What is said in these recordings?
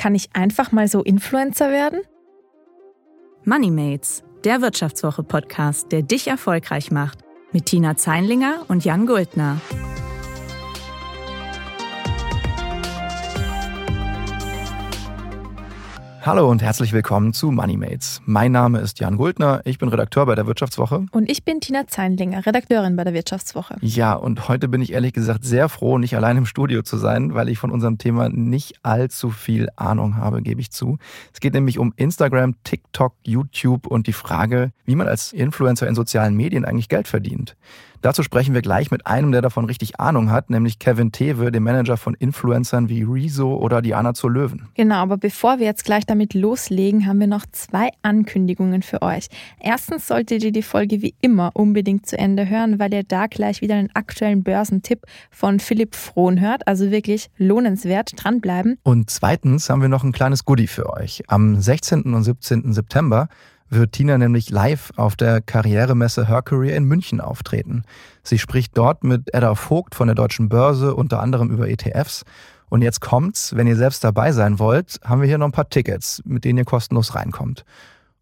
Kann ich einfach mal so Influencer werden? Moneymates, der Wirtschaftswoche-Podcast, der dich erfolgreich macht. Mit Tina Zeinlinger und Jan Guldner. Hallo und herzlich willkommen zu MoneyMates. Mein Name ist Jan Guldner, ich bin Redakteur bei der Wirtschaftswoche. Und ich bin Tina Zeinlinger, Redakteurin bei der Wirtschaftswoche. Ja, und heute bin ich ehrlich gesagt sehr froh, nicht allein im Studio zu sein, weil ich von unserem Thema nicht allzu viel Ahnung habe, gebe ich zu. Es geht nämlich um Instagram, TikTok, YouTube und die Frage, wie man als Influencer in sozialen Medien eigentlich Geld verdient. Dazu sprechen wir gleich mit einem, der davon richtig Ahnung hat, nämlich Kevin Tewe, dem Manager von Influencern wie Rezo oder Diana zur Löwen. Genau, aber bevor wir jetzt gleich damit loslegen, haben wir noch zwei Ankündigungen für euch. Erstens solltet ihr die Folge wie immer unbedingt zu Ende hören, weil ihr da gleich wieder einen aktuellen Börsentipp von Philipp Frohn hört. Also wirklich lohnenswert, dranbleiben. Und zweitens haben wir noch ein kleines Goodie für euch. Am 16. und 17. September wird Tina nämlich live auf der Karrieremesse Her Career in München auftreten. Sie spricht dort mit Edda Vogt von der Deutschen Börse, unter anderem über ETFs. Und jetzt kommt's, wenn ihr selbst dabei sein wollt, haben wir hier noch ein paar Tickets, mit denen ihr kostenlos reinkommt.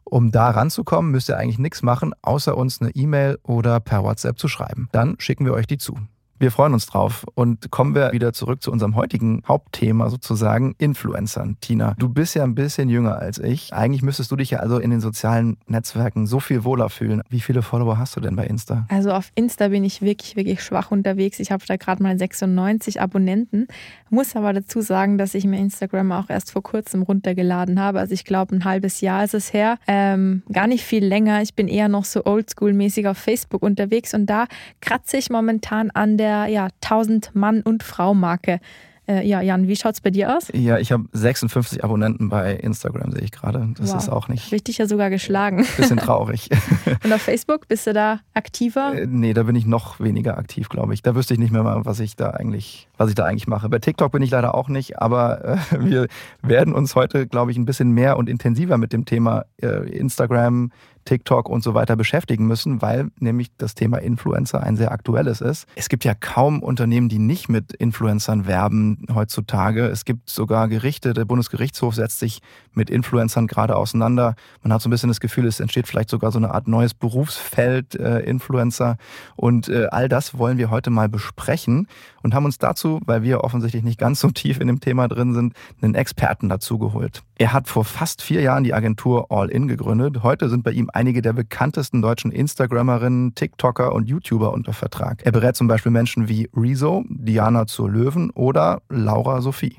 Um da ranzukommen, müsst ihr eigentlich nichts machen, außer uns eine E-Mail oder per WhatsApp zu schreiben. Dann schicken wir euch die zu. Wir freuen uns drauf und kommen wir wieder zurück zu unserem heutigen Hauptthema sozusagen Influencern. Tina, du bist ja ein bisschen jünger als ich. Eigentlich müsstest du dich ja also in den sozialen Netzwerken so viel wohler fühlen. Wie viele Follower hast du denn bei Insta? Also auf Insta bin ich wirklich, wirklich schwach unterwegs. Ich habe da gerade mal 96 Abonnenten. Muss aber dazu sagen, dass ich mir Instagram auch erst vor kurzem runtergeladen habe. Also ich glaube, ein halbes Jahr ist es her. Ähm, gar nicht viel länger. Ich bin eher noch so oldschool-mäßig auf Facebook unterwegs und da kratze ich momentan an der der ja, 1000 Mann- und Frau-Marke. Äh, ja, Jan, wie schaut es bei dir aus? Ja, ich habe 56 Abonnenten bei Instagram, sehe ich gerade. Das wow. ist auch nicht. Richtig ja sogar geschlagen. Bisschen traurig. Und auf Facebook, bist du da aktiver? Äh, nee, da bin ich noch weniger aktiv, glaube ich. Da wüsste ich nicht mehr mal, was ich da eigentlich, was ich da eigentlich mache. Bei TikTok bin ich leider auch nicht, aber äh, wir werden uns heute, glaube ich, ein bisschen mehr und intensiver mit dem Thema äh, Instagram, TikTok und so weiter beschäftigen müssen, weil nämlich das Thema Influencer ein sehr aktuelles ist. Es gibt ja kaum Unternehmen, die nicht mit Influencern werben heutzutage. Es gibt sogar Gerichte, der Bundesgerichtshof setzt sich mit Influencern gerade auseinander. Man hat so ein bisschen das Gefühl, es entsteht vielleicht sogar so eine Art neues Berufsfeld äh, Influencer. Und äh, all das wollen wir heute mal besprechen und haben uns dazu, weil wir offensichtlich nicht ganz so tief in dem Thema drin sind, einen Experten dazu geholt. Er hat vor fast vier Jahren die Agentur All In gegründet. Heute sind bei ihm einige der bekanntesten deutschen Instagrammerinnen, TikToker und YouTuber unter Vertrag. Er berät zum Beispiel Menschen wie Rezo, Diana zur Löwen oder Laura Sophie.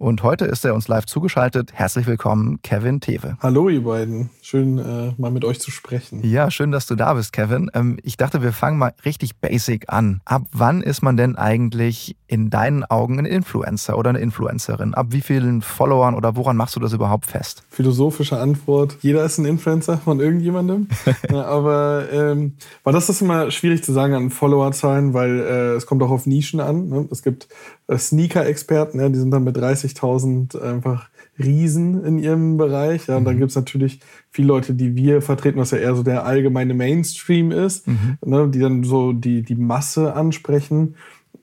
Und heute ist er uns live zugeschaltet. Herzlich willkommen, Kevin Tewe. Hallo, ihr beiden. Schön, äh, mal mit euch zu sprechen. Ja, schön, dass du da bist, Kevin. Ähm, ich dachte, wir fangen mal richtig basic an. Ab wann ist man denn eigentlich in deinen Augen ein Influencer oder eine Influencerin? Ab wie vielen Followern oder woran machst du das überhaupt fest? Philosophische Antwort. Jeder ist ein Influencer von irgendjemandem. ja, aber ähm, weil das ist immer schwierig zu sagen an Followerzahlen, weil äh, es kommt auch auf Nischen an. Ne? Es gibt äh, Sneaker-Experten, ja, die sind dann mit 30.000 einfach Riesen in ihrem Bereich. Ja, und dann mhm. gibt es natürlich viele Leute, die wir vertreten, was ja eher so der allgemeine Mainstream ist, mhm. ne, die dann so die, die Masse ansprechen.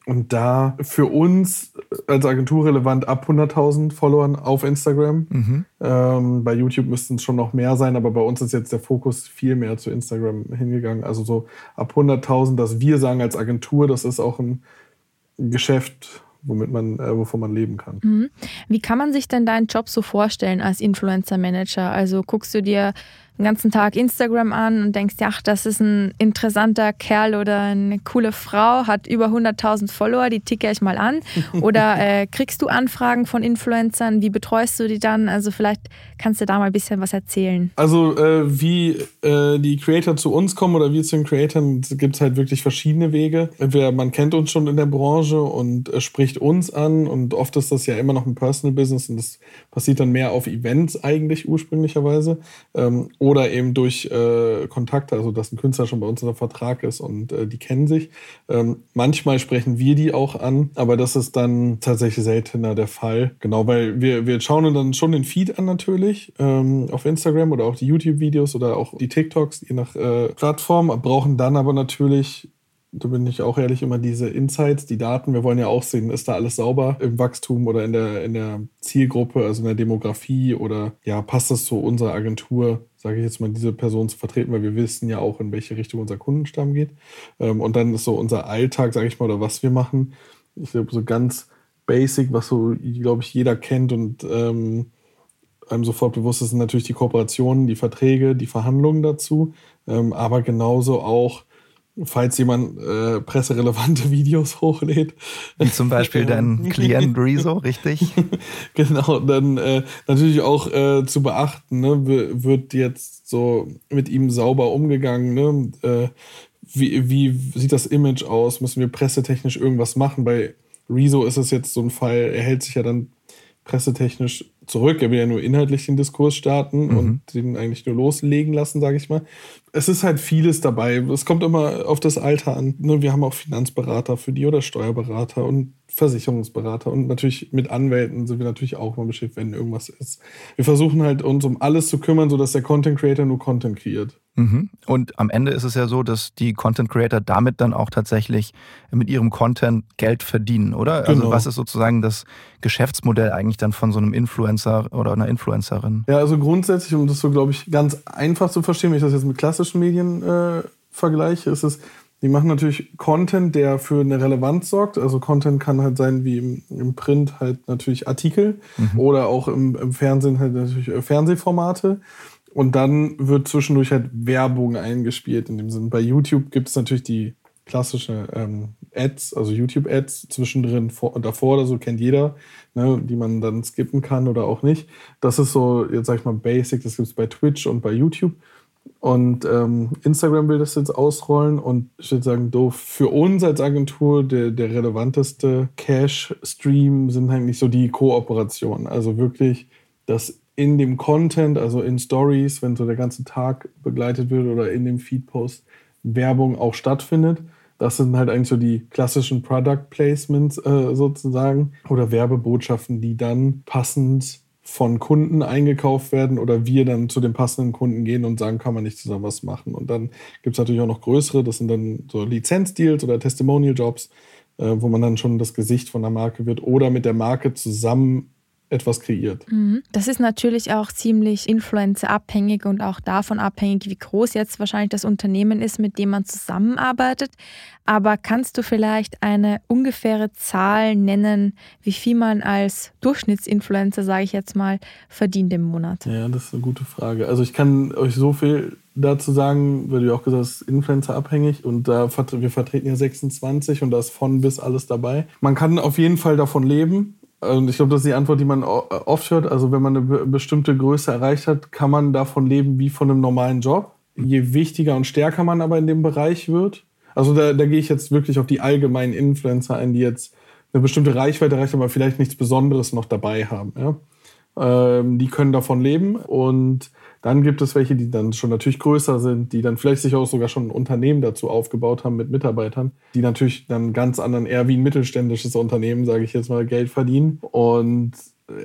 Und da für uns als Agentur relevant ab 100.000 Followern auf Instagram. Mhm. Ähm, bei YouTube müssten es schon noch mehr sein, aber bei uns ist jetzt der Fokus viel mehr zu Instagram hingegangen. Also so ab 100.000, dass wir sagen als Agentur, das ist auch ein Geschäft, womit man, äh, wovon man leben kann. Mhm. Wie kann man sich denn deinen Job so vorstellen als Influencer Manager? Also guckst du dir den ganzen Tag Instagram an und denkst, ach, das ist ein interessanter Kerl oder eine coole Frau, hat über 100.000 Follower, die ticke ich mal an. Oder äh, kriegst du Anfragen von Influencern? Wie betreust du die dann? Also vielleicht kannst du da mal ein bisschen was erzählen. Also äh, wie äh, die Creator zu uns kommen oder wir zu den Creatoren, gibt es halt wirklich verschiedene Wege. Entweder man kennt uns schon in der Branche und äh, spricht uns an und oft ist das ja immer noch ein Personal Business und das passiert dann mehr auf Events eigentlich ursprünglicherweise. Ähm, oder eben durch äh, Kontakte, also dass ein Künstler schon bei uns unter Vertrag ist und äh, die kennen sich. Ähm, manchmal sprechen wir die auch an, aber das ist dann tatsächlich seltener der Fall. Genau, weil wir, wir schauen dann schon den Feed an natürlich ähm, auf Instagram oder auch die YouTube-Videos oder auch die TikToks, je nach äh, Plattform, brauchen dann aber natürlich da bin ich auch ehrlich, immer diese Insights, die Daten. Wir wollen ja auch sehen, ist da alles sauber im Wachstum oder in der, in der Zielgruppe, also in der Demografie oder ja, passt das zu unserer Agentur, sage ich jetzt mal, diese Person zu vertreten, weil wir wissen ja auch, in welche Richtung unser Kundenstamm geht. Ähm, und dann ist so unser Alltag, sage ich mal, oder was wir machen. Ich glaube, so ganz basic, was so, glaube ich, jeder kennt und ähm, einem sofort bewusst ist, sind natürlich die Kooperationen, die Verträge, die Verhandlungen dazu, ähm, aber genauso auch falls jemand äh, presserelevante Videos hochlädt. Wie zum Beispiel dein Klient Rezo, richtig? genau, dann äh, natürlich auch äh, zu beachten, ne, wird jetzt so mit ihm sauber umgegangen, ne? Äh, wie, wie sieht das Image aus? Müssen wir pressetechnisch irgendwas machen? Bei Rezo ist es jetzt so ein Fall, er hält sich ja dann pressetechnisch zurück. Er will ja nur inhaltlich den Diskurs starten mhm. und den eigentlich nur loslegen lassen, sage ich mal. Es ist halt vieles dabei. Es kommt immer auf das Alter an. Ne? Wir haben auch Finanzberater für die oder Steuerberater und Versicherungsberater und natürlich mit Anwälten sind wir natürlich auch mal beschäftigt, wenn irgendwas ist. Wir versuchen halt uns um alles zu kümmern, sodass der Content Creator nur Content kreiert. Mhm. Und am Ende ist es ja so, dass die Content Creator damit dann auch tatsächlich mit ihrem Content Geld verdienen, oder? Also genau. Also was ist sozusagen das Geschäftsmodell eigentlich dann von so einem Influencer oder einer Influencerin? Ja, also grundsätzlich, um das so, glaube ich, ganz einfach zu verstehen, wenn ich das jetzt mit klassischen Medien äh, vergleiche, ist es, die machen natürlich Content, der für eine Relevanz sorgt. Also Content kann halt sein wie im, im Print halt natürlich Artikel mhm. oder auch im, im Fernsehen halt natürlich äh, Fernsehformate. Und dann wird zwischendurch halt Werbung eingespielt in dem Sinn. Bei YouTube gibt es natürlich die klassische ähm, Ads, also YouTube-Ads zwischendrin vor, und davor oder so, kennt jeder, ne, die man dann skippen kann oder auch nicht. Das ist so, jetzt sag ich mal, basic, das gibt es bei Twitch und bei YouTube. Und ähm, Instagram will das jetzt ausrollen und ich würde sagen, doof. Für uns als Agentur der, der relevanteste Cash-Stream sind eigentlich so die Kooperationen. Also wirklich, dass in dem Content, also in Stories, wenn so der ganze Tag begleitet wird oder in dem Feedpost Werbung auch stattfindet. Das sind halt eigentlich so die klassischen Product Placements äh, sozusagen oder Werbebotschaften, die dann passend von Kunden eingekauft werden oder wir dann zu den passenden Kunden gehen und sagen, kann man nicht zusammen was machen. Und dann gibt es natürlich auch noch größere, das sind dann so Lizenzdeals oder Testimonial-Jobs, äh, wo man dann schon das Gesicht von der Marke wird oder mit der Marke zusammen etwas kreiert. Mhm. Das ist natürlich auch ziemlich influencerabhängig und auch davon abhängig, wie groß jetzt wahrscheinlich das Unternehmen ist, mit dem man zusammenarbeitet. Aber kannst du vielleicht eine ungefähre Zahl nennen, wie viel man als Durchschnittsinfluencer, sage ich jetzt mal, verdient im Monat? Ja, das ist eine gute Frage. Also ich kann euch so viel dazu sagen, weil du auch gesagt hast, Influencer abhängig und da wir vertreten ja 26 und da ist von bis alles dabei. Man kann auf jeden Fall davon leben. Und ich glaube, das ist die Antwort, die man oft hört. Also wenn man eine bestimmte Größe erreicht hat, kann man davon leben wie von einem normalen Job. Je wichtiger und stärker man aber in dem Bereich wird, also da, da gehe ich jetzt wirklich auf die allgemeinen Influencer ein, die jetzt eine bestimmte Reichweite erreichen, aber vielleicht nichts Besonderes noch dabei haben. Ja? Ähm, die können davon leben und dann gibt es welche, die dann schon natürlich größer sind, die dann vielleicht sich auch sogar schon ein Unternehmen dazu aufgebaut haben mit Mitarbeitern, die natürlich dann ganz anderen, eher wie ein mittelständisches Unternehmen, sage ich jetzt mal, Geld verdienen und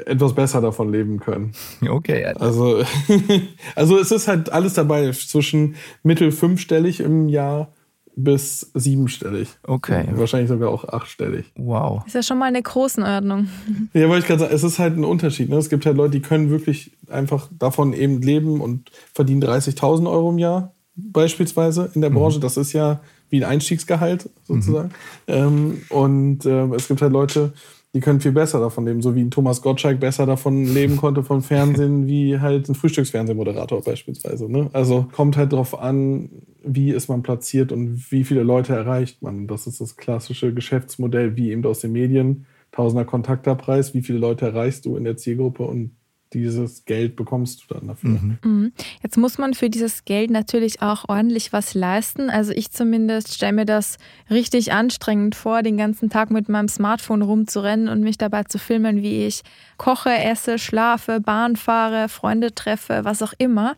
etwas besser davon leben können. Okay. Also, also es ist halt alles dabei zwischen mittel fünfstellig im Jahr bis siebenstellig. Okay. Wahrscheinlich sogar auch achtstellig. Wow. Ist ja schon mal eine Größenordnung. Ja, wollte ich gerade sagen, es ist halt ein Unterschied. Ne? Es gibt halt Leute, die können wirklich einfach davon eben leben und verdienen 30.000 Euro im Jahr beispielsweise in der mhm. Branche. Das ist ja wie ein Einstiegsgehalt sozusagen. Mhm. Ähm, und äh, es gibt halt Leute, die können viel besser davon leben, so wie ein Thomas Gottschalk besser davon leben konnte vom Fernsehen, wie halt ein Frühstücksfernsehmoderator beispielsweise. Ne? Also kommt halt drauf an, wie ist man platziert und wie viele Leute erreicht man. Das ist das klassische Geschäftsmodell, wie eben aus den Medien. Tausender Kontakterpreis, wie viele Leute erreichst du in der Zielgruppe und dieses Geld bekommst du dann dafür. Mhm. mhm. Jetzt muss man für dieses Geld natürlich auch ordentlich was leisten. Also ich zumindest stelle mir das richtig anstrengend vor, den ganzen Tag mit meinem Smartphone rumzurennen und mich dabei zu filmen, wie ich koche, esse, schlafe, Bahn fahre, Freunde treffe, was auch immer.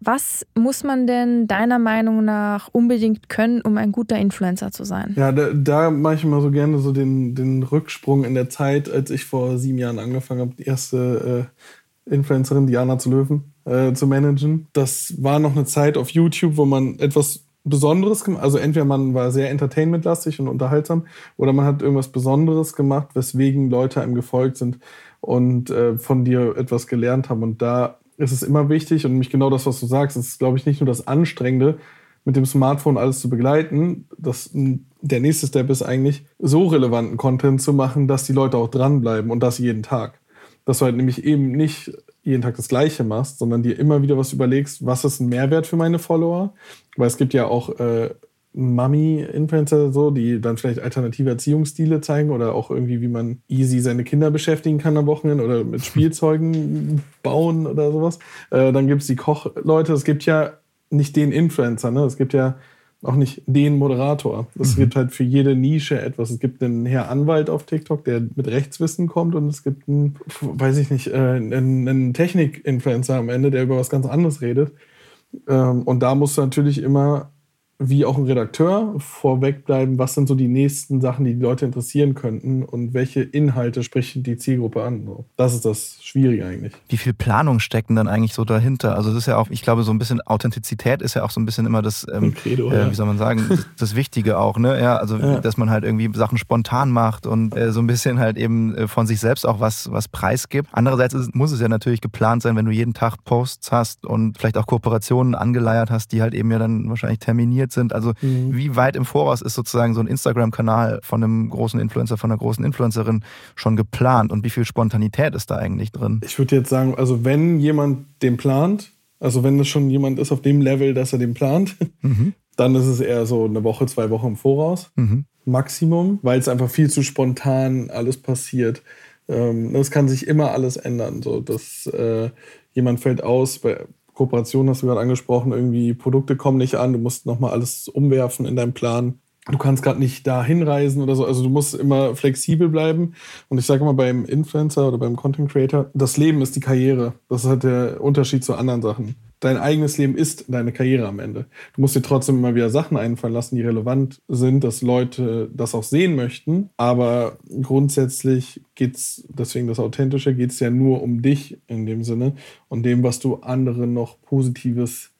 Was muss man denn deiner Meinung nach unbedingt können, um ein guter Influencer zu sein? Ja, da, da mache ich immer so gerne so den, den Rücksprung in der Zeit, als ich vor sieben Jahren angefangen habe, die erste äh, Influencerin Diana zu Löwen äh, zu managen. Das war noch eine Zeit auf YouTube, wo man etwas Besonderes gemacht. Also entweder man war sehr entertainmentlastig und unterhaltsam oder man hat irgendwas Besonderes gemacht, weswegen Leute einem gefolgt sind und äh, von dir etwas gelernt haben. Und da ist es immer wichtig und nämlich genau das, was du sagst, ist, glaube ich, nicht nur das Anstrengende, mit dem Smartphone alles zu begleiten. Das, der nächste Step ist eigentlich, so relevanten Content zu machen, dass die Leute auch dranbleiben und das jeden Tag. Dass du halt nämlich eben nicht jeden Tag das Gleiche machst, sondern dir immer wieder was überlegst, was ist ein Mehrwert für meine Follower? Weil es gibt ja auch äh, Mami-Influencer, so, die dann vielleicht alternative Erziehungsstile zeigen oder auch irgendwie, wie man easy seine Kinder beschäftigen kann am Wochenende oder mit Spielzeugen bauen oder sowas. Äh, dann gibt es die Kochleute. Es gibt ja nicht den Influencer, ne? Es gibt ja auch nicht den Moderator. Es mhm. gibt halt für jede Nische etwas. Es gibt einen Herr Anwalt auf TikTok, der mit Rechtswissen kommt und es gibt einen, weiß ich nicht, äh, einen, einen Technik-Influencer am Ende, der über was ganz anderes redet. Ähm, und da musst du natürlich immer wie auch ein Redakteur vorwegbleiben, was sind so die nächsten Sachen, die die Leute interessieren könnten und welche Inhalte sprechen die Zielgruppe an. Das ist das Schwierige eigentlich. Wie viel Planung stecken dann eigentlich so dahinter? Also das ist ja auch, ich glaube, so ein bisschen Authentizität ist ja auch so ein bisschen immer das, ähm, Credo, äh, wie soll man sagen, das, das, Wichtige auch, ne? Ja, also ja. dass man halt irgendwie Sachen spontan macht und äh, so ein bisschen halt eben äh, von sich selbst auch was, was preisgibt. Andererseits ist, muss es ja natürlich geplant sein, wenn du jeden Tag Posts hast und vielleicht auch Kooperationen angeleiert hast, die halt eben ja dann wahrscheinlich terminiert definiert sind. Also mhm. wie weit im Voraus ist sozusagen so ein Instagram-Kanal von einem großen Influencer, von einer großen Influencerin schon geplant und wie viel Spontanität ist da eigentlich drin? Ich würde jetzt sagen, also wenn jemand den plant, also wenn es schon jemand ist auf dem Level, dass er den plant, mhm. dann ist es eher so eine Woche, zwei Wochen im Voraus. Mhm. Maximum, weil es einfach viel zu spontan alles passiert. Ähm, das kann sich immer alles ändern. So, dass äh, jemand fällt aus, bei, Kooperation hast du gerade angesprochen, irgendwie Produkte kommen nicht an, du musst nochmal alles umwerfen in deinem Plan. Du kannst gerade nicht da hinreisen oder so. Also du musst immer flexibel bleiben. Und ich sage immer beim Influencer oder beim Content Creator, das Leben ist die Karriere. Das ist halt der Unterschied zu anderen Sachen dein eigenes Leben ist deine Karriere am Ende. Du musst dir trotzdem immer wieder Sachen einfallen lassen, die relevant sind, dass Leute das auch sehen möchten. Aber grundsätzlich geht es, deswegen das Authentische, geht es ja nur um dich in dem Sinne und dem, was du anderen noch Positives,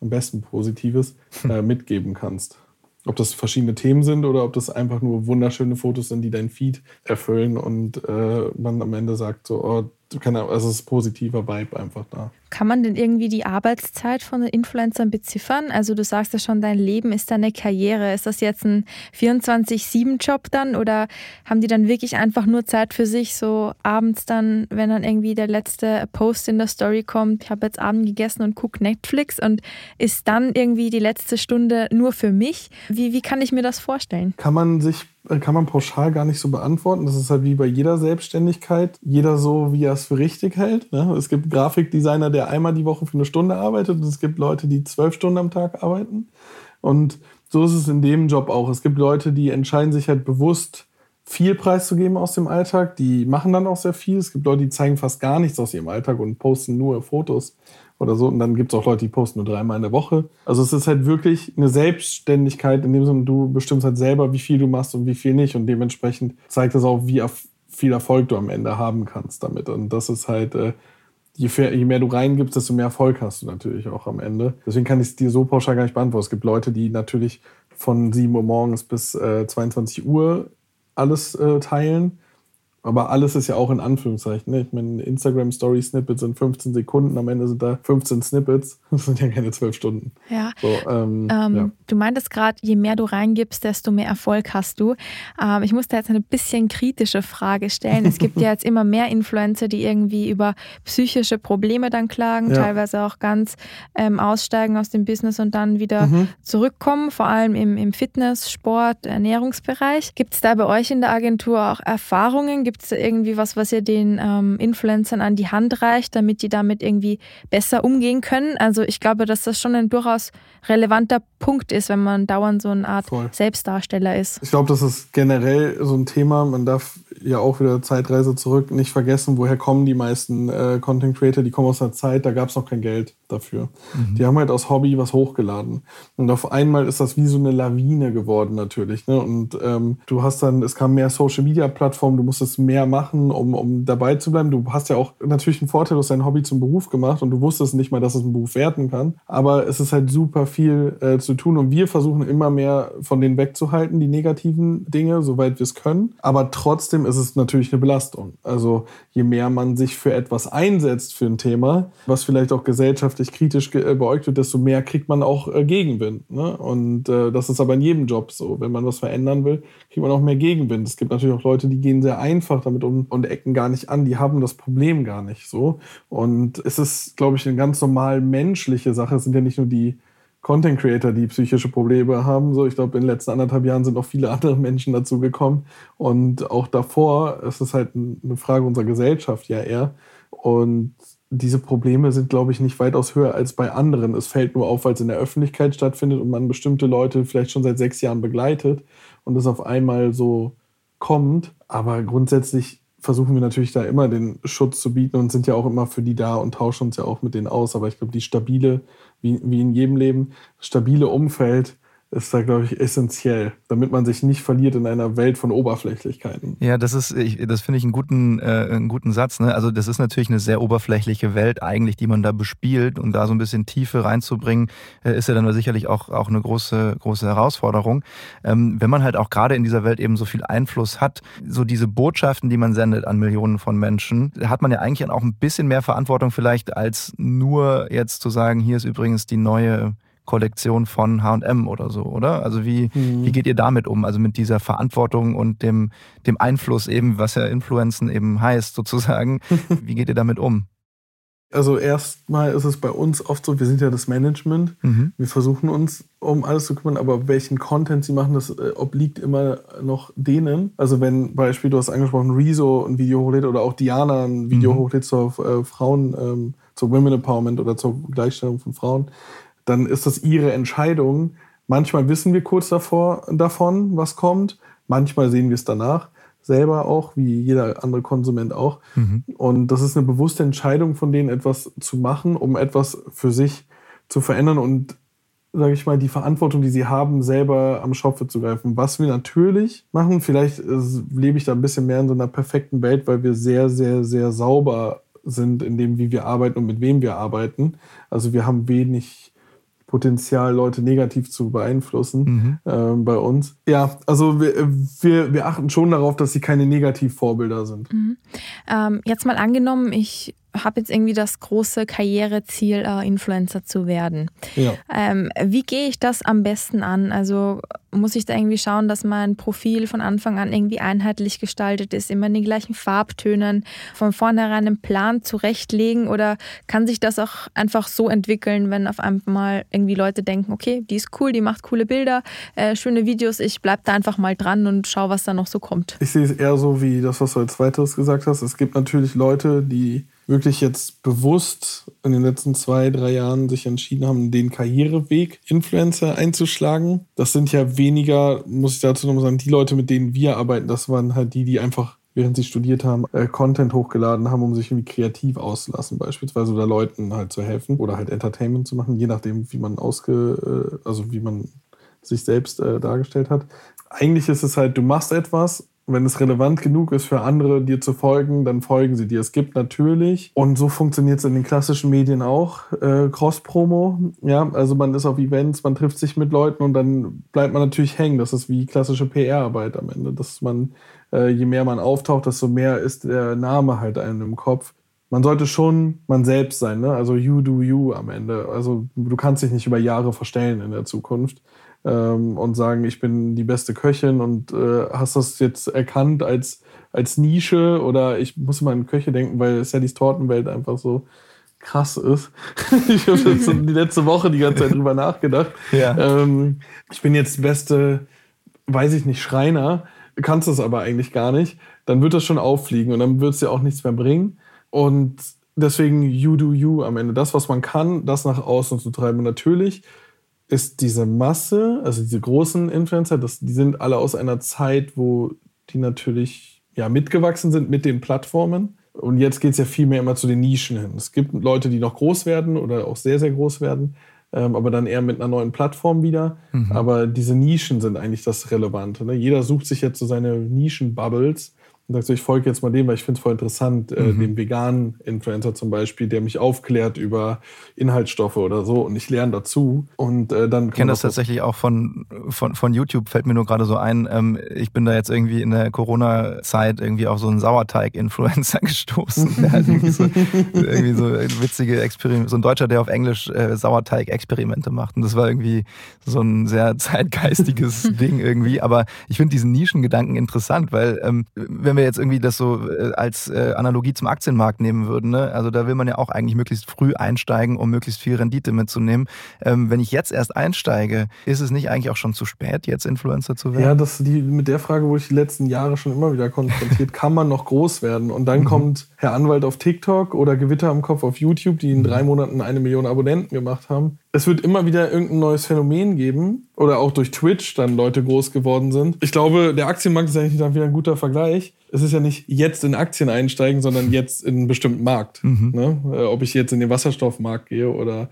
am besten Positives, äh, mitgeben kannst. Ob das verschiedene Themen sind oder ob das einfach nur wunderschöne Fotos sind, die dein Feed erfüllen und äh, man am Ende sagt so, oh, keine also es ist positiver Vibe einfach da. Kann man denn irgendwie die Arbeitszeit von den Influencern beziffern? Also du sagst ja schon, dein Leben ist deine Karriere. Ist das jetzt ein 24-7-Job dann oder haben die dann wirklich einfach nur Zeit für sich, so abends dann, wenn dann irgendwie der letzte Post in der Story kommt, ich habe jetzt Abend gegessen und gucke Netflix und ist dann irgendwie die letzte Stunde nur für mich? Wie, wie kann ich mir das vorstellen? Kann man sich kann man pauschal gar nicht so beantworten. Das ist halt wie bei jeder Selbstständigkeit. Jeder so, wie er es für richtig hält. Ne? Es gibt Grafikdesigner, der einmal die Woche für eine Stunde arbeitet und es gibt Leute, die zwölf Stunden am Tag arbeiten. Und so ist es in dem Job auch. Es gibt Leute, die entscheiden sich halt bewusst, viel preiszugeben aus dem Alltag. Die machen dann auch sehr viel. Es gibt Leute, die zeigen fast gar nichts aus ihrem Alltag und posten nur Fotos oder so. Und dann gibt es auch Leute, die posten nur dreimal in der Woche. Also es ist halt wirklich eine Selbstständigkeit, in dem Sinne, du bestimmst halt selber, wie viel du machst und wie viel nicht. Und dementsprechend zeigt das auch, wie viel Erfolg du am Ende haben kannst damit. Und das ist halt, äh, je, mehr du reingibst, desto mehr Erfolg hast du natürlich auch am Ende. Deswegen kann ich es dir so pauschal gar nicht beantworten. Es gibt Leute, die natürlich von 7 Uhr morgens bis äh, 22 Uhr alles äh, teilen. Aber alles ist ja auch in Anführungszeichen. Ne? Ich meine, Instagram-Story-Snippets sind 15 Sekunden, am Ende sind da 15 Snippets. Das sind ja keine 12 Stunden. Ja. So, ähm, ähm, ja. Du meintest gerade, je mehr du reingibst, desto mehr Erfolg hast du. Ähm, ich muss da jetzt eine bisschen kritische Frage stellen. Es gibt ja jetzt immer mehr Influencer, die irgendwie über psychische Probleme dann klagen, ja. teilweise auch ganz ähm, aussteigen aus dem Business und dann wieder mhm. zurückkommen, vor allem im, im Fitness-, Sport-, Ernährungsbereich. Gibt es da bei euch in der Agentur auch Erfahrungen? Gibt es irgendwie was, was ihr den ähm, Influencern an die Hand reicht, damit die damit irgendwie besser umgehen können? Also ich glaube, dass das schon ein durchaus relevanter Punkt ist, wenn man dauernd so eine Art Voll. Selbstdarsteller ist. Ich glaube, das ist generell so ein Thema. Man darf ja auch wieder Zeitreise zurück, nicht vergessen, woher kommen die meisten äh, Content Creator, die kommen aus einer Zeit, da gab es noch kein Geld dafür. Mhm. Die haben halt aus Hobby was hochgeladen. Und auf einmal ist das wie so eine Lawine geworden natürlich. Ne? Und ähm, du hast dann, es kam mehr Social Media Plattformen, du musstest mehr machen, um, um dabei zu bleiben. Du hast ja auch natürlich einen Vorteil, du hast dein Hobby zum Beruf gemacht und du wusstest nicht mal, dass es einen Beruf werden kann. Aber es ist halt super viel äh, zu tun und wir versuchen immer mehr von denen wegzuhalten, die negativen Dinge, soweit wir es können. Aber trotzdem ist es natürlich eine Belastung. Also je mehr man sich für etwas einsetzt, für ein Thema, was vielleicht auch gesellschaftlich kritisch äh, beäugt wird, desto mehr kriegt man auch äh, Gegenwind. Ne? Und äh, das ist aber in jedem Job so. Wenn man was verändern will, kriegt man auch mehr Gegenwind. Es gibt natürlich auch Leute, die gehen sehr einfach damit um und ecken gar nicht an. Die haben das Problem gar nicht so. Und es ist, glaube ich, eine ganz normal menschliche Sache. Es sind ja nicht nur die Content Creator, die psychische Probleme haben. So, ich glaube, in den letzten anderthalb Jahren sind auch viele andere Menschen dazu gekommen. Und auch davor ist es halt eine Frage unserer Gesellschaft ja eher. Und diese Probleme sind, glaube ich, nicht weitaus höher als bei anderen. Es fällt nur auf, weil es in der Öffentlichkeit stattfindet und man bestimmte Leute vielleicht schon seit sechs Jahren begleitet und es auf einmal so kommt. Aber grundsätzlich versuchen wir natürlich da immer den Schutz zu bieten und sind ja auch immer für die da und tauschen uns ja auch mit denen aus. Aber ich glaube, die stabile, wie, wie in jedem Leben, stabile Umfeld ist da, glaube ich, essentiell, damit man sich nicht verliert in einer Welt von Oberflächlichkeiten. Ja, das ist, ich, das finde ich einen guten, äh, einen guten Satz. Ne? Also das ist natürlich eine sehr oberflächliche Welt eigentlich, die man da bespielt und da so ein bisschen Tiefe reinzubringen, äh, ist ja dann sicherlich auch, auch eine große, große Herausforderung. Ähm, wenn man halt auch gerade in dieser Welt eben so viel Einfluss hat, so diese Botschaften, die man sendet an Millionen von Menschen, hat man ja eigentlich auch ein bisschen mehr Verantwortung vielleicht als nur jetzt zu sagen, hier ist übrigens die neue Kollektion von HM oder so, oder? Also wie, mhm. wie geht ihr damit um? Also mit dieser Verantwortung und dem, dem Einfluss eben, was ja Influenzen eben heißt, sozusagen. wie geht ihr damit um? Also erstmal ist es bei uns oft so, wir sind ja das Management. Mhm. Wir versuchen uns um alles zu kümmern, aber welchen Content sie machen, das äh, obliegt immer noch denen. Also wenn Beispiel, du hast angesprochen, Rezo ein Video hochlädt oder auch Diana ein Video mhm. hochlädt zur äh, Frauen, ähm, zur Women Empowerment oder zur Gleichstellung von Frauen, dann ist das ihre Entscheidung. Manchmal wissen wir kurz davor, davon, was kommt. Manchmal sehen wir es danach selber auch, wie jeder andere Konsument auch. Mhm. Und das ist eine bewusste Entscheidung von denen, etwas zu machen, um etwas für sich zu verändern und, sage ich mal, die Verantwortung, die sie haben, selber am Schopfe zu greifen. Was wir natürlich machen, vielleicht lebe ich da ein bisschen mehr in so einer perfekten Welt, weil wir sehr, sehr, sehr sauber sind in dem, wie wir arbeiten und mit wem wir arbeiten. Also wir haben wenig Potenzial, Leute negativ zu beeinflussen mhm. ähm, bei uns. Ja, also wir, wir, wir achten schon darauf, dass sie keine Negativvorbilder sind. Mhm. Ähm, jetzt mal angenommen, ich habe jetzt irgendwie das große Karriereziel, äh, Influencer zu werden. Ja. Ähm, wie gehe ich das am besten an? Also muss ich da irgendwie schauen, dass mein Profil von Anfang an irgendwie einheitlich gestaltet ist, immer in den gleichen Farbtönen, von vornherein einen Plan zurechtlegen oder kann sich das auch einfach so entwickeln, wenn auf einmal irgendwie Leute denken, okay, die ist cool, die macht coole Bilder, äh, schöne Videos, ich bleibe da einfach mal dran und schaue, was da noch so kommt. Ich sehe es eher so wie das, was du als weiteres gesagt hast. Es gibt natürlich Leute, die wirklich jetzt bewusst in den letzten zwei, drei Jahren sich entschieden haben, den Karriereweg Influencer einzuschlagen. Das sind ja weniger, muss ich dazu nochmal sagen, die Leute, mit denen wir arbeiten, das waren halt die, die einfach während sie studiert haben, äh, Content hochgeladen haben, um sich irgendwie kreativ auszulassen, beispielsweise oder Leuten halt zu helfen oder halt Entertainment zu machen, je nachdem, wie man ausge, äh, also wie man sich selbst äh, dargestellt hat. Eigentlich ist es halt, du machst etwas wenn es relevant genug ist für andere, dir zu folgen, dann folgen sie dir. Es gibt natürlich, und so funktioniert es in den klassischen Medien auch, äh, Cross-Promo. Ja, also man ist auf Events, man trifft sich mit Leuten und dann bleibt man natürlich hängen. Das ist wie klassische PR-Arbeit am Ende. Dass man, äh, je mehr man auftaucht, desto mehr ist der Name halt einem im Kopf. Man sollte schon man selbst sein, ne? Also you do you am Ende. Also du kannst dich nicht über Jahre verstellen in der Zukunft ähm, und sagen, ich bin die beste Köchin und äh, hast das jetzt erkannt als, als Nische oder ich muss immer an Köche denken, weil Sallys Tortenwelt einfach so krass ist. ich habe jetzt die letzte Woche die ganze Zeit drüber nachgedacht. Ja. Ähm, ich bin jetzt beste, weiß ich nicht, Schreiner, kannst das aber eigentlich gar nicht. Dann wird das schon auffliegen und dann wird es dir auch nichts mehr bringen. Und deswegen you do you am Ende. Das, was man kann, das nach außen zu treiben. Und natürlich ist diese Masse, also diese großen Influencer, das, die sind alle aus einer Zeit, wo die natürlich ja, mitgewachsen sind mit den Plattformen. Und jetzt geht es ja viel mehr immer zu den Nischen hin. Es gibt Leute, die noch groß werden oder auch sehr, sehr groß werden, ähm, aber dann eher mit einer neuen Plattform wieder. Mhm. Aber diese Nischen sind eigentlich das Relevante. Ne? Jeder sucht sich jetzt so seine Nischen-Bubbles und sagst so, ich folge jetzt mal dem, weil ich finde es voll interessant, äh, mhm. dem veganen Influencer zum Beispiel, der mich aufklärt über Inhaltsstoffe oder so und ich lerne dazu. Und äh, dann ich kenne das tatsächlich auch von, von, von YouTube, fällt mir nur gerade so ein. Ähm, ich bin da jetzt irgendwie in der Corona-Zeit irgendwie auf so einen Sauerteig-Influencer gestoßen. der hat irgendwie so, irgendwie so witzige Experimente, so ein Deutscher, der auf Englisch äh, Sauerteig-Experimente macht. Und das war irgendwie so ein sehr zeitgeistiges Ding irgendwie. Aber ich finde diesen Nischengedanken interessant, weil ähm, wenn wir wir jetzt irgendwie das so äh, als äh, Analogie zum Aktienmarkt nehmen würden, ne? also da will man ja auch eigentlich möglichst früh einsteigen, um möglichst viel Rendite mitzunehmen. Ähm, wenn ich jetzt erst einsteige, ist es nicht eigentlich auch schon zu spät, jetzt Influencer zu werden? Ja, das die, mit der Frage wurde ich die letzten Jahre schon immer wieder konfrontiert. Kann man noch groß werden? Und dann mhm. kommt Herr Anwalt auf TikTok oder Gewitter am Kopf auf YouTube, die in mhm. drei Monaten eine Million Abonnenten gemacht haben es wird immer wieder irgendein neues Phänomen geben oder auch durch Twitch dann Leute groß geworden sind. Ich glaube, der Aktienmarkt ist eigentlich dann wieder ein guter Vergleich. Es ist ja nicht jetzt in Aktien einsteigen, sondern jetzt in einen bestimmten Markt. Mhm. Ne? Äh, ob ich jetzt in den Wasserstoffmarkt gehe oder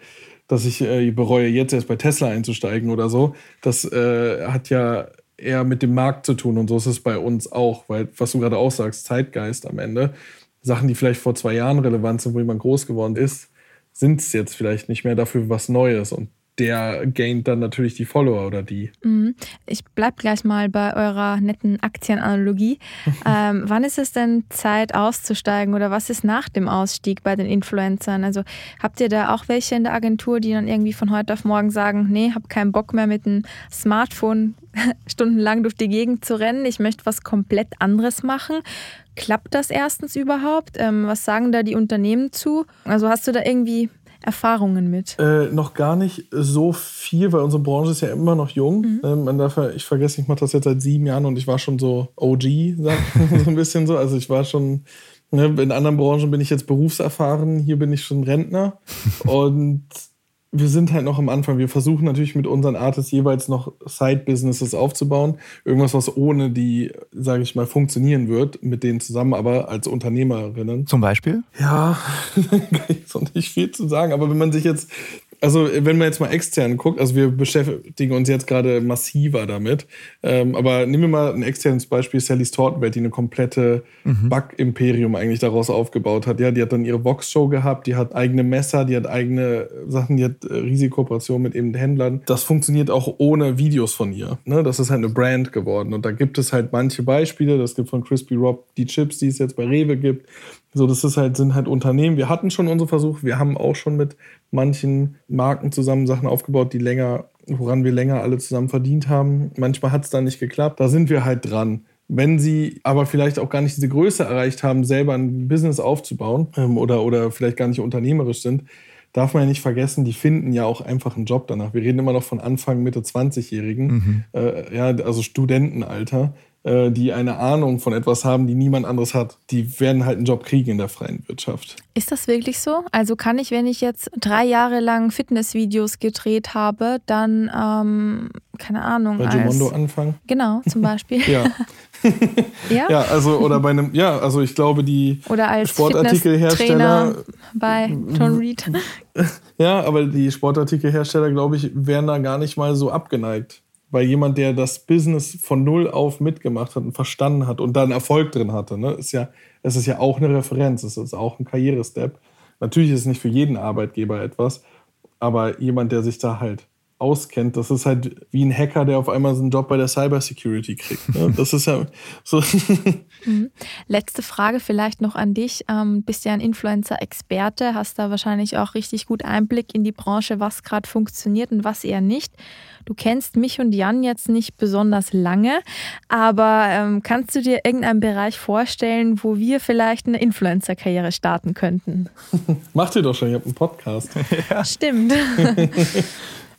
dass ich äh, bereue, jetzt erst bei Tesla einzusteigen oder so. Das äh, hat ja eher mit dem Markt zu tun und so ist es bei uns auch, weil was du gerade auch sagst, Zeitgeist am Ende. Sachen, die vielleicht vor zwei Jahren relevant sind, wo jemand groß geworden ist, sind es jetzt vielleicht nicht mehr dafür was Neues und der gaint dann natürlich die Follower oder die. Mhm. Ich bleibe gleich mal bei eurer netten Aktienanalogie. ähm, wann ist es denn Zeit auszusteigen oder was ist nach dem Ausstieg bei den Influencern? Also habt ihr da auch welche in der Agentur, die dann irgendwie von heute auf morgen sagen, nee, hab keinen Bock mehr mit dem Smartphone stundenlang durch die Gegend zu rennen, ich möchte was komplett anderes machen? Klappt das erstens überhaupt? Ähm, was sagen da die Unternehmen zu? Also hast du da irgendwie Erfahrungen mit? Äh, noch gar nicht so viel, weil unsere Branche ist ja immer noch jung. Mhm. Ähm, man darf, ich vergesse, ich mache das jetzt seit sieben Jahren und ich war schon so OG, so ein bisschen so. Also ich war schon, ne, in anderen Branchen bin ich jetzt berufserfahren, hier bin ich schon Rentner. und wir sind halt noch am Anfang. Wir versuchen natürlich mit unseren Artists jeweils noch Side-Businesses aufzubauen. Irgendwas, was ohne die, sage ich mal, funktionieren wird, mit denen zusammen, aber als Unternehmerinnen. Zum Beispiel? Ja, kann ich so nicht viel zu sagen. Aber wenn man sich jetzt also wenn man jetzt mal extern guckt, also wir beschäftigen uns jetzt gerade massiver damit, ähm, aber nehmen wir mal ein externes Beispiel, Sallys Tortenwelt, die eine komplette mhm. Bug-Imperium eigentlich daraus aufgebaut hat. Ja, die hat dann ihre Vox-Show gehabt, die hat eigene Messer, die hat eigene Sachen, die hat äh, riesige mit eben Händlern. Das funktioniert auch ohne Videos von ihr. Ne? Das ist halt eine Brand geworden und da gibt es halt manche Beispiele, das gibt von Crispy Rob die Chips, die es jetzt bei Rewe gibt. So, das ist halt, sind halt Unternehmen. Wir hatten schon unsere Versuche. Wir haben auch schon mit manchen Marken zusammen Sachen aufgebaut, die länger, woran wir länger alle zusammen verdient haben. Manchmal hat es dann nicht geklappt. Da sind wir halt dran. Wenn sie aber vielleicht auch gar nicht diese Größe erreicht haben, selber ein Business aufzubauen ähm, oder, oder vielleicht gar nicht unternehmerisch sind, darf man ja nicht vergessen, die finden ja auch einfach einen Job danach. Wir reden immer noch von Anfang, Mitte 20-Jährigen, mhm. äh, ja, also Studentenalter. Äh, die eine Ahnung von etwas haben, die niemand anderes hat, die werden halt einen Job kriegen in der freien Wirtschaft. Ist das wirklich so? Also kann ich, wenn ich jetzt drei Jahre lang Fitnessvideos gedreht habe, dann, ähm, keine Ahnung. Bei Gimondo anfangen? Genau, zum Beispiel. ja. ja. Ja, also, oder bei einem, ja, also ich glaube, die oder als Sportartikelhersteller. Bei John Reed. ja, aber die Sportartikelhersteller, glaube ich, wären da gar nicht mal so abgeneigt. Weil jemand, der das Business von null auf mitgemacht hat und verstanden hat und dann Erfolg drin hatte, ne, ist ja, es ist ja auch eine Referenz, es ist auch ein Karrierestep. Natürlich ist es nicht für jeden Arbeitgeber etwas, aber jemand, der sich da halt auskennt. Das ist halt wie ein Hacker, der auf einmal so einen Job bei der Cybersecurity kriegt. Ne? Das ist ja so. Mhm. Letzte Frage vielleicht noch an dich. Ähm, bist ja ein Influencer-Experte, hast da wahrscheinlich auch richtig gut Einblick in die Branche, was gerade funktioniert und was eher nicht. Du kennst mich und Jan jetzt nicht besonders lange, aber ähm, kannst du dir irgendeinen Bereich vorstellen, wo wir vielleicht eine Influencer-Karriere starten könnten? Macht ihr doch schon, ihr habt einen Podcast. ja. Stimmt.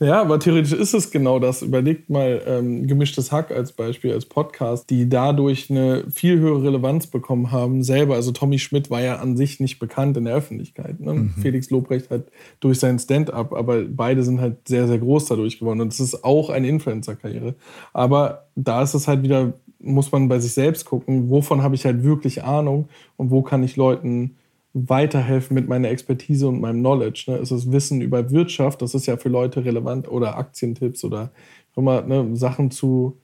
Ja, aber theoretisch ist es genau das. Überlegt mal ähm, gemischtes Hack als Beispiel, als Podcast, die dadurch eine viel höhere Relevanz bekommen haben, selber. Also Tommy Schmidt war ja an sich nicht bekannt in der Öffentlichkeit. Ne? Mhm. Felix Lobrecht hat durch sein Stand-up, aber beide sind halt sehr, sehr groß dadurch geworden. Und es ist auch eine Influencer-Karriere. Aber da ist es halt wieder muss man bei sich selbst gucken, wovon habe ich halt wirklich Ahnung und wo kann ich Leuten weiterhelfen mit meiner Expertise und meinem Knowledge. Ne? Ist es Wissen über Wirtschaft, das ist ja für Leute relevant, oder Aktientipps oder immer ne, Sachen zu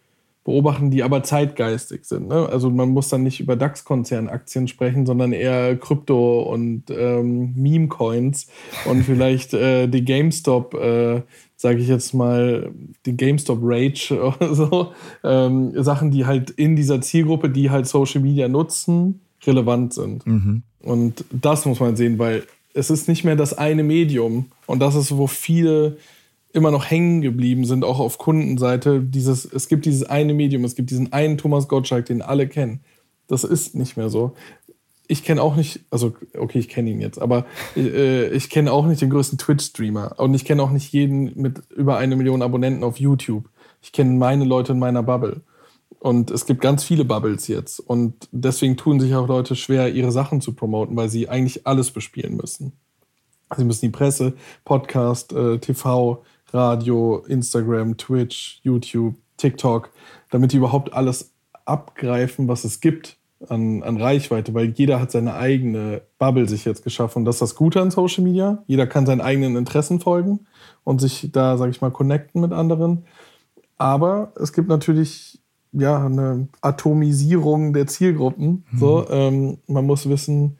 beobachten, die aber zeitgeistig sind. Ne? Also man muss dann nicht über DAX-Konzernaktien sprechen, sondern eher Krypto und ähm, Meme-Coins und vielleicht äh, die GameStop, äh, sage ich jetzt mal, die GameStop Rage oder so. Ähm, Sachen, die halt in dieser Zielgruppe, die halt Social Media nutzen, relevant sind. Mhm. Und das muss man sehen, weil es ist nicht mehr das eine Medium. Und das ist, wo viele immer noch hängen geblieben sind, auch auf Kundenseite. Dieses, es gibt dieses eine Medium, es gibt diesen einen Thomas Gottschalk, den alle kennen. Das ist nicht mehr so. Ich kenne auch nicht, also okay, ich kenne ihn jetzt, aber äh, ich kenne auch nicht den größten Twitch-Streamer und ich kenne auch nicht jeden mit über eine Million Abonnenten auf YouTube. Ich kenne meine Leute in meiner Bubble. Und es gibt ganz viele Bubbles jetzt. Und deswegen tun sich auch Leute schwer, ihre Sachen zu promoten, weil sie eigentlich alles bespielen müssen. Sie müssen die Presse, Podcast, äh, TV, Radio, Instagram, Twitch, YouTube, TikTok, damit die überhaupt alles abgreifen, was es gibt an, an Reichweite, weil jeder hat seine eigene Bubble sich jetzt geschaffen. Und das ist das Gute an Social Media. Jeder kann seinen eigenen Interessen folgen und sich da, sage ich mal, connecten mit anderen. Aber es gibt natürlich ja eine Atomisierung der Zielgruppen. Mhm. So, ähm, man muss wissen,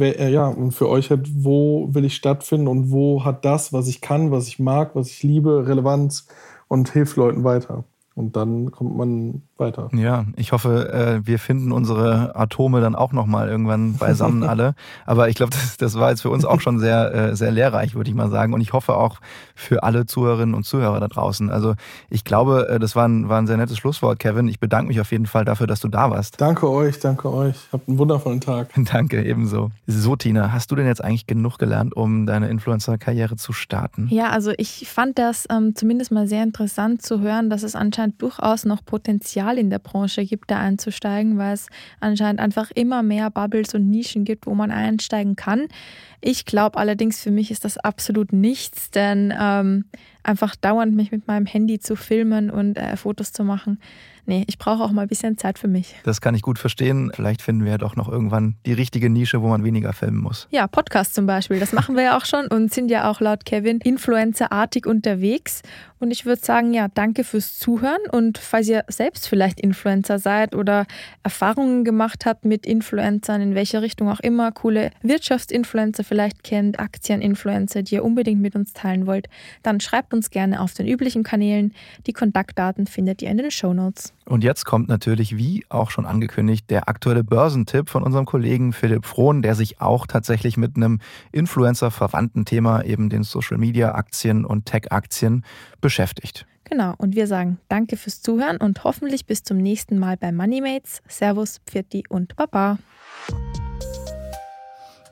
äh, ja, und für euch halt, wo will ich stattfinden und wo hat das, was ich kann, was ich mag, was ich liebe, Relevanz und hilft Leuten weiter. Und dann kommt man weiter. Ja, ich hoffe, äh, wir finden unsere Atome dann auch nochmal irgendwann beisammen alle. Aber ich glaube, das, das war jetzt für uns auch schon sehr, äh, sehr lehrreich, würde ich mal sagen. Und ich hoffe auch für alle Zuhörerinnen und Zuhörer da draußen. Also ich glaube, äh, das war ein, war ein sehr nettes Schlusswort, Kevin. Ich bedanke mich auf jeden Fall dafür, dass du da warst. Danke euch, danke euch. Habt einen wundervollen Tag. danke, ebenso. So, Tina, hast du denn jetzt eigentlich genug gelernt, um deine Influencer-Karriere zu starten? Ja, also ich fand das ähm, zumindest mal sehr interessant zu hören, dass es anscheinend anscheinend durchaus noch Potenzial in der Branche gibt, da einzusteigen, weil es anscheinend einfach immer mehr Bubbles und Nischen gibt, wo man einsteigen kann. Ich glaube allerdings, für mich ist das absolut nichts, denn ähm, einfach dauernd mich mit meinem Handy zu filmen und äh, Fotos zu machen, nee, ich brauche auch mal ein bisschen Zeit für mich. Das kann ich gut verstehen. Vielleicht finden wir ja doch noch irgendwann die richtige Nische, wo man weniger filmen muss. Ja, Podcast zum Beispiel. Das machen wir ja auch schon und sind ja auch laut Kevin influencerartig unterwegs. Und ich würde sagen, ja, danke fürs Zuhören. Und falls ihr selbst vielleicht Influencer seid oder Erfahrungen gemacht habt mit Influencern, in welche Richtung auch immer, coole Wirtschaftsinfluencer vielleicht kennt, Aktieninfluencer, die ihr unbedingt mit uns teilen wollt, dann schreibt uns gerne auf den üblichen Kanälen. Die Kontaktdaten findet ihr in den Show Notes. Und jetzt kommt natürlich, wie auch schon angekündigt, der aktuelle Börsentipp von unserem Kollegen Philipp Frohn, der sich auch tatsächlich mit einem Influencer-verwandten Thema, eben den Social-Media-Aktien und Tech-Aktien, beschäftigt. Genau, und wir sagen danke fürs Zuhören und hoffentlich bis zum nächsten Mal bei Moneymates. Servus, Pfirti und Baba.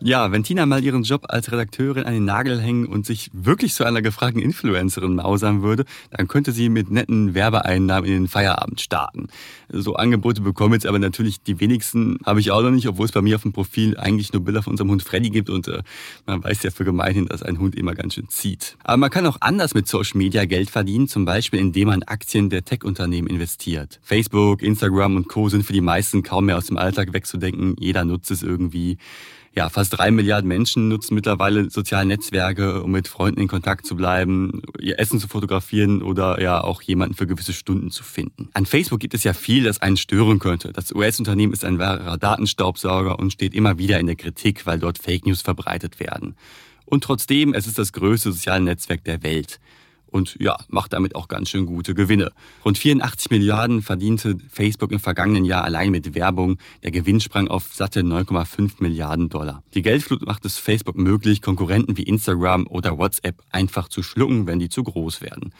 Ja, wenn Tina mal ihren Job als Redakteurin an den Nagel hängen und sich wirklich zu einer gefragten Influencerin mausern würde, dann könnte sie mit netten Werbeeinnahmen in den Feierabend starten. So Angebote bekommen jetzt aber natürlich die wenigsten, habe ich auch noch nicht, obwohl es bei mir auf dem Profil eigentlich nur Bilder von unserem Hund Freddy gibt und äh, man weiß ja für gemeinhin, dass ein Hund immer ganz schön zieht. Aber man kann auch anders mit Social Media Geld verdienen, zum Beispiel indem man Aktien der Tech-Unternehmen investiert. Facebook, Instagram und Co. sind für die meisten kaum mehr aus dem Alltag wegzudenken. Jeder nutzt es irgendwie ja, fast drei Milliarden Menschen nutzen mittlerweile soziale Netzwerke, um mit Freunden in Kontakt zu bleiben, ihr Essen zu fotografieren oder ja auch jemanden für gewisse Stunden zu finden. An Facebook gibt es ja viel, das einen stören könnte. Das US-Unternehmen ist ein wahrer Datenstaubsauger und steht immer wieder in der Kritik, weil dort Fake News verbreitet werden. Und trotzdem, es ist das größte soziale Netzwerk der Welt und ja, macht damit auch ganz schön gute Gewinne. Rund 84 Milliarden verdiente Facebook im vergangenen Jahr allein mit Werbung. Der Gewinn sprang auf satte 9,5 Milliarden Dollar. Die Geldflut macht es Facebook möglich, Konkurrenten wie Instagram oder WhatsApp einfach zu schlucken, wenn die zu groß werden.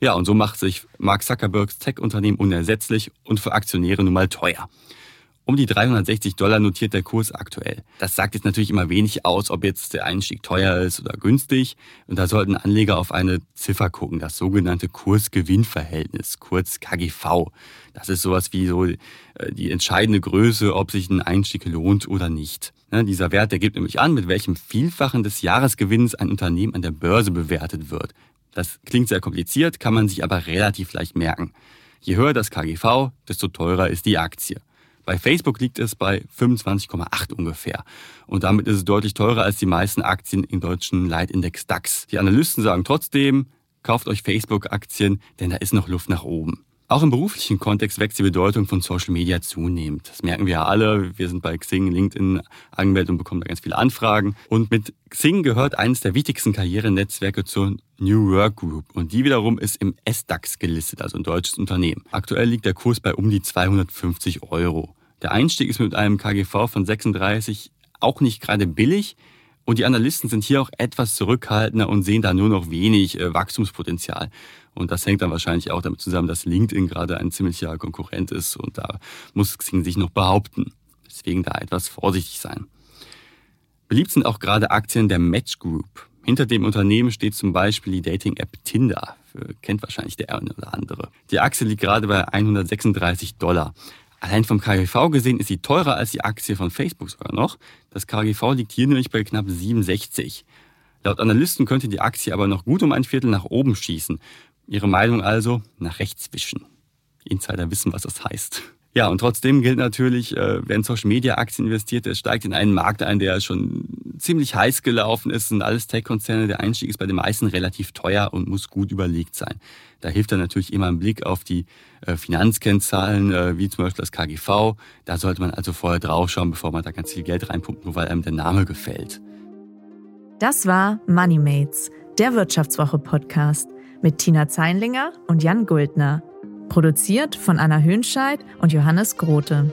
Ja, und so macht sich Mark Zuckerbergs Tech-Unternehmen unersetzlich und für Aktionäre nun mal teuer. Um die 360 Dollar notiert der Kurs aktuell. Das sagt jetzt natürlich immer wenig aus, ob jetzt der Einstieg teuer ist oder günstig. Und da sollten Anleger auf eine Ziffer gucken, das sogenannte Kurs-Gewinn-Verhältnis, kurz KGV. Das ist sowas wie so äh, die entscheidende Größe, ob sich ein Einstieg lohnt oder nicht. Dieser Wert, der gibt nämlich an, mit welchem Vielfachen des Jahresgewinns ein Unternehmen an der Börse bewertet wird. Das klingt sehr kompliziert, kann man sich aber relativ leicht merken. Je höher das KGV, desto teurer ist die Aktie. Bei Facebook liegt es bei 25,8 ungefähr. Und damit ist es deutlich teurer als die meisten Aktien im deutschen Leitindex DAX. Die Analysten sagen trotzdem, kauft euch Facebook-Aktien, denn da ist noch Luft nach oben. Auch im beruflichen Kontext wächst die Bedeutung von Social Media zunehmend. Das merken wir ja alle. Wir sind bei Xing, LinkedIn angemeldet und bekommen da ganz viele Anfragen. Und mit Xing gehört eines der wichtigsten Karrierenetzwerke zur New Work Group. Und die wiederum ist im SDAX gelistet, also ein deutsches Unternehmen. Aktuell liegt der Kurs bei um die 250 Euro. Der Einstieg ist mit einem KGV von 36 auch nicht gerade billig. Und die Analysten sind hier auch etwas zurückhaltender und sehen da nur noch wenig äh, Wachstumspotenzial. Und das hängt dann wahrscheinlich auch damit zusammen, dass LinkedIn gerade ein ziemlicher Konkurrent ist und da muss Xing sich noch behaupten. Deswegen da etwas vorsichtig sein. Beliebt sind auch gerade Aktien der Match Group. Hinter dem Unternehmen steht zum Beispiel die Dating-App Tinder. Kennt wahrscheinlich der eine oder andere. Die Aktie liegt gerade bei 136 Dollar. Allein vom KGV gesehen ist sie teurer als die Aktie von Facebook sogar noch. Das KGV liegt hier nämlich bei knapp 67. Laut Analysten könnte die Aktie aber noch gut um ein Viertel nach oben schießen. Ihre Meinung also nach rechts wischen. Insider wissen, was das heißt. Ja, und trotzdem gilt natürlich, äh, wer in Social Media Aktien investiert, der steigt in einen Markt ein, der schon ziemlich heiß gelaufen ist. sind alles Tech-Konzerne. Der Einstieg ist bei den meisten relativ teuer und muss gut überlegt sein. Da hilft dann natürlich immer ein Blick auf die äh, Finanzkennzahlen, äh, wie zum Beispiel das KGV. Da sollte man also vorher draufschauen, bevor man da ganz viel Geld reinpumpt, nur weil einem der Name gefällt. Das war MoneyMates, der Wirtschaftswoche-Podcast mit Tina Zeinlinger und Jan Guldner. Produziert von Anna Hönscheid und Johannes Grote.